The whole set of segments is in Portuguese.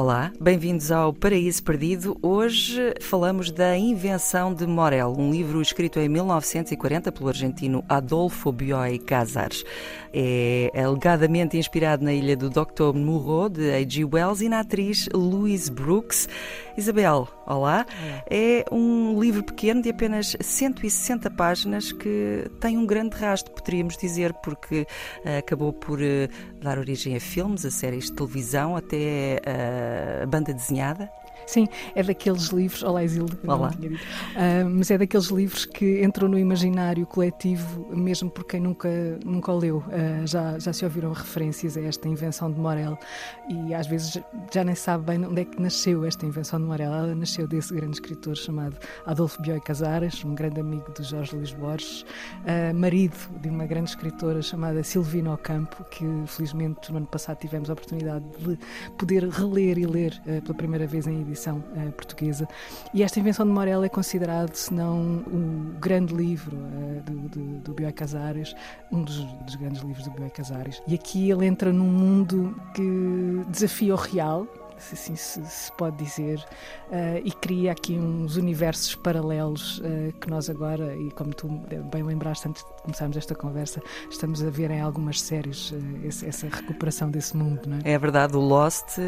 Olá, bem-vindos ao Paraíso Perdido. Hoje falamos da Invenção de Morel, um livro escrito em 1940 pelo argentino Adolfo Bioy Casares. É alegadamente inspirado na ilha do Dr. Moreau, de A.G. Wells, e na atriz Louise Brooks. Isabel, olá. É um livro pequeno de apenas 160 páginas que tem um grande rastro, poderíamos dizer, porque uh, acabou por uh, dar origem a filmes, a séries de televisão, até uh, a banda desenhada. Sim, é daqueles livros. Olá, Isilda. Olá. Uh, mas é daqueles livros que entram no imaginário coletivo, mesmo por quem nunca, nunca o leu. Uh, já, já se ouviram referências a esta invenção de Morel e às vezes já nem sabe bem onde é que nasceu esta invenção de Morel. Ela nasceu desse grande escritor chamado Adolfo Bioy Casares, um grande amigo de Jorge Luís Borges, uh, marido de uma grande escritora chamada Silvina Ocampo, que felizmente no ano passado tivemos a oportunidade de poder reler e ler pela primeira vez em edição edição uh, portuguesa. E esta invenção de Morel é considerado, se não o grande livro uh, do, do, do Bioy Casares, um dos, dos, grandes livros do Bioy Casares. E aqui ele entra num mundo que desafia o real, se assim se pode dizer, uh, e cria aqui uns universos paralelos uh, que nós agora, e como tu bem lembraste antes de começarmos esta conversa, estamos a ver em algumas séries uh, esse, essa recuperação desse mundo. Não é? é verdade, o Lost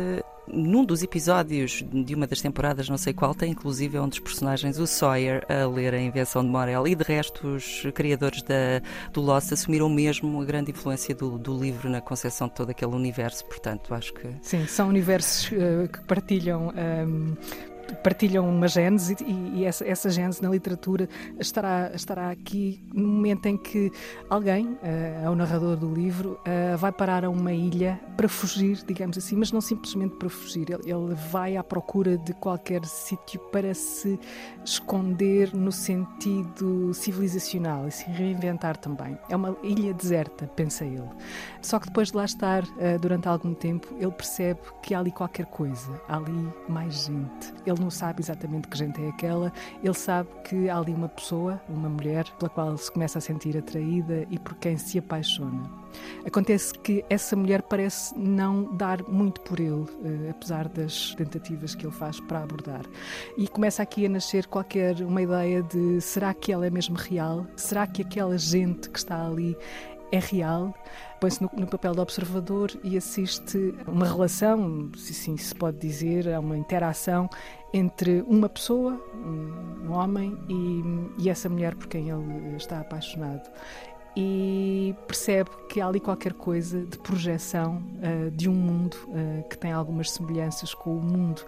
num dos episódios de uma das temporadas, não sei qual, tem inclusive um dos personagens, o Sawyer, a ler a invenção de Morel. E de resto, os criadores da, do Lost assumiram mesmo a grande influência do, do livro na concepção de todo aquele universo. Portanto, acho que. Sim, são universos uh, que partilham. Um, ehm, partilham uma gênese e, e essa, essa gênese na literatura estará, estará aqui no momento em que alguém, uh, é o narrador do livro, uh, vai parar a uma ilha para fugir, digamos assim, mas não simplesmente para fugir, ele, ele vai à procura de qualquer sítio para se esconder no sentido civilizacional e se reinventar também. É uma ilha deserta, pensa ele. Só que depois de lá estar uh, durante algum tempo, ele percebe que há ali qualquer coisa, há ali mais gente. Ele não sabe exatamente que gente é aquela, ele sabe que há ali uma pessoa, uma mulher, pela qual se começa a sentir atraída e por quem se apaixona. Acontece que essa mulher parece não dar muito por ele, uh, apesar das tentativas que ele faz para abordar. E começa aqui a nascer qualquer uma ideia de será que ela é mesmo real? Será que aquela gente que está ali é real, põe-se no, no, papel de observador e assiste uma relação, se assim se pode dizer, a uma interação entre uma pessoa, um homem, e, e essa mulher por quem ele está apaixonado. E percebe que há ali qualquer coisa de projeção uh, de um mundo uh, que tem algumas semelhanças com o mundo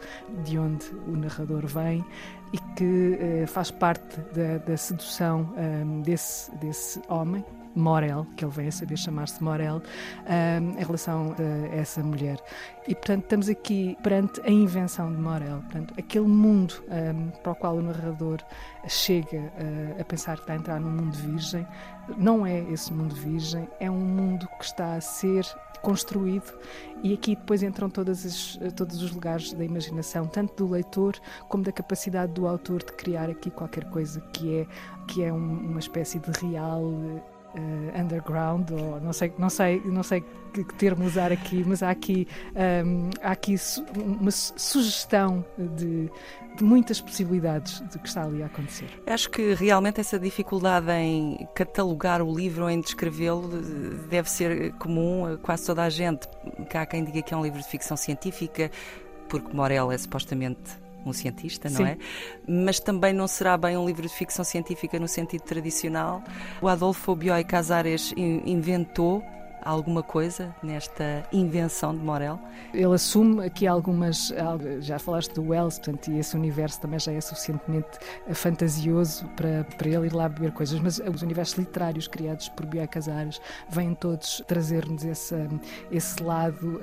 de onde o narrador vem e que uh, faz parte da, da sedução um, desse, desse homem Morel, que ele vem a saber chamar-se Morel, um, em relação a essa mulher. E, portanto, estamos aqui perante a invenção de Morel, portanto, aquele mundo um, para o qual o narrador chega uh, a pensar que está a entrar num mundo virgem, não é esse mundo virgem, é um mundo que está a ser construído e aqui depois entram os, todos os lugares da imaginação, tanto do leitor como da capacidade do autor de criar aqui qualquer coisa que é, que é um, uma espécie de real uh, underground, ou não sei, não sei, não sei que, termo usar aqui, mas há aqui, um, ehm, há aqui su uma sugestão de, de, muitas possibilidades do que está ali a acontecer. Acho que realmente essa dificuldade em catalogar o livro, em descrevê-lo, deve ser comum a quase toda a gente. Que há quem diga que é um livro de ficção científica, porque Morel é supostamente um cientista, não Sim. é? Mas também não será bem um livro de ficção científica no sentido tradicional. O Adolfo Bioy Casares inventou alguma coisa nesta invenção de Morel? Ele assume aqui algumas. Já falaste do Wells, portanto, e esse universo também já é suficientemente eh, fantasioso para, para ele ir lá beber coisas, mas os universos literários criados por Bioy Casares vêm todos trazer-nos esse, esse lado, uh,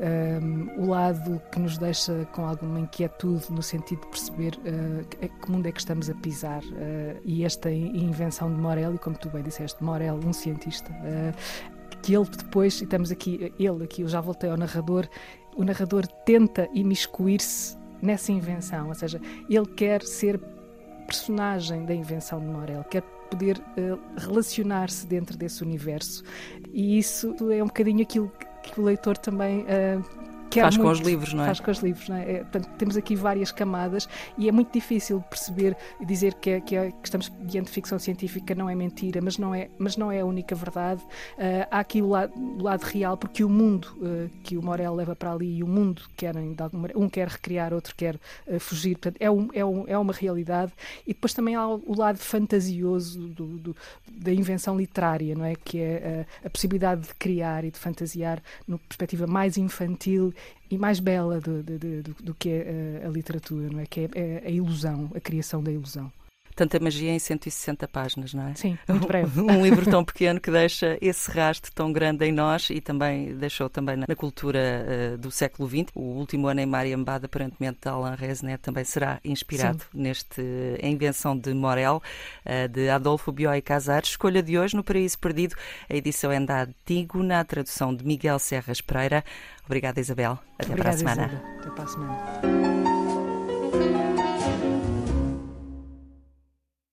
eh, um, eh, o lado que nos deixa com alguma inquietude no sentido de perceber uh, que mundo é que estamos a pisar. Uh, e esta invenção de Morel, e como tu bem disseste, Morel, um cientista, que ele depois, e estamos aqui, ele aqui, eu já voltei ao narrador, o narrador tenta imiscuir-se nessa invenção, ou seja, ele quer ser personagem da invenção de Morel, quer poder uh, relacionar-se dentro desse universo. E isso é um bocadinho aquilo que o leitor também uh, faz muito, com os livros, não é? Faz com os livros, não é? é portanto, temos aqui várias camadas e é muito difícil perceber e dizer que, é, que, é, que, estamos diante de ficção científica não é mentira, mas não é, mas não é a única verdade. Uh, há aqui o lado, o lado, real, porque o mundo uh, que o Morel leva para ali e o mundo querem, de alguma, um quer recriar, outro quer uh, fugir, portanto, é, um, é, um, é uma realidade. E depois também há o lado fantasioso do, do, da invenção literária, não é? Que é a possibilidade de criar e de fantasiar numa perspectiva mais infantil e mais bela do, do, do, do que é a, a, literatura, não é? Que é, é a ilusão, a criação da ilusão tanta magia em 160 páginas, não é? Sim, muito breve. Um, livro tão pequeno que deixa esse rastro tão grande em nós e também deixou também na, cultura uh, do século XX. O último ano em Mariambada, aparentemente, de Alain Resnet também será inspirado Sim. neste a invenção de Morel, uh, de Adolfo Bioy Casar. Escolha de hoje no Paraíso Perdido. A edição é da Antigo, na tradução de Miguel Serras Pereira. Obrigada, Isabel. Até Obrigada, para a semana. Isabel. Até para a semana.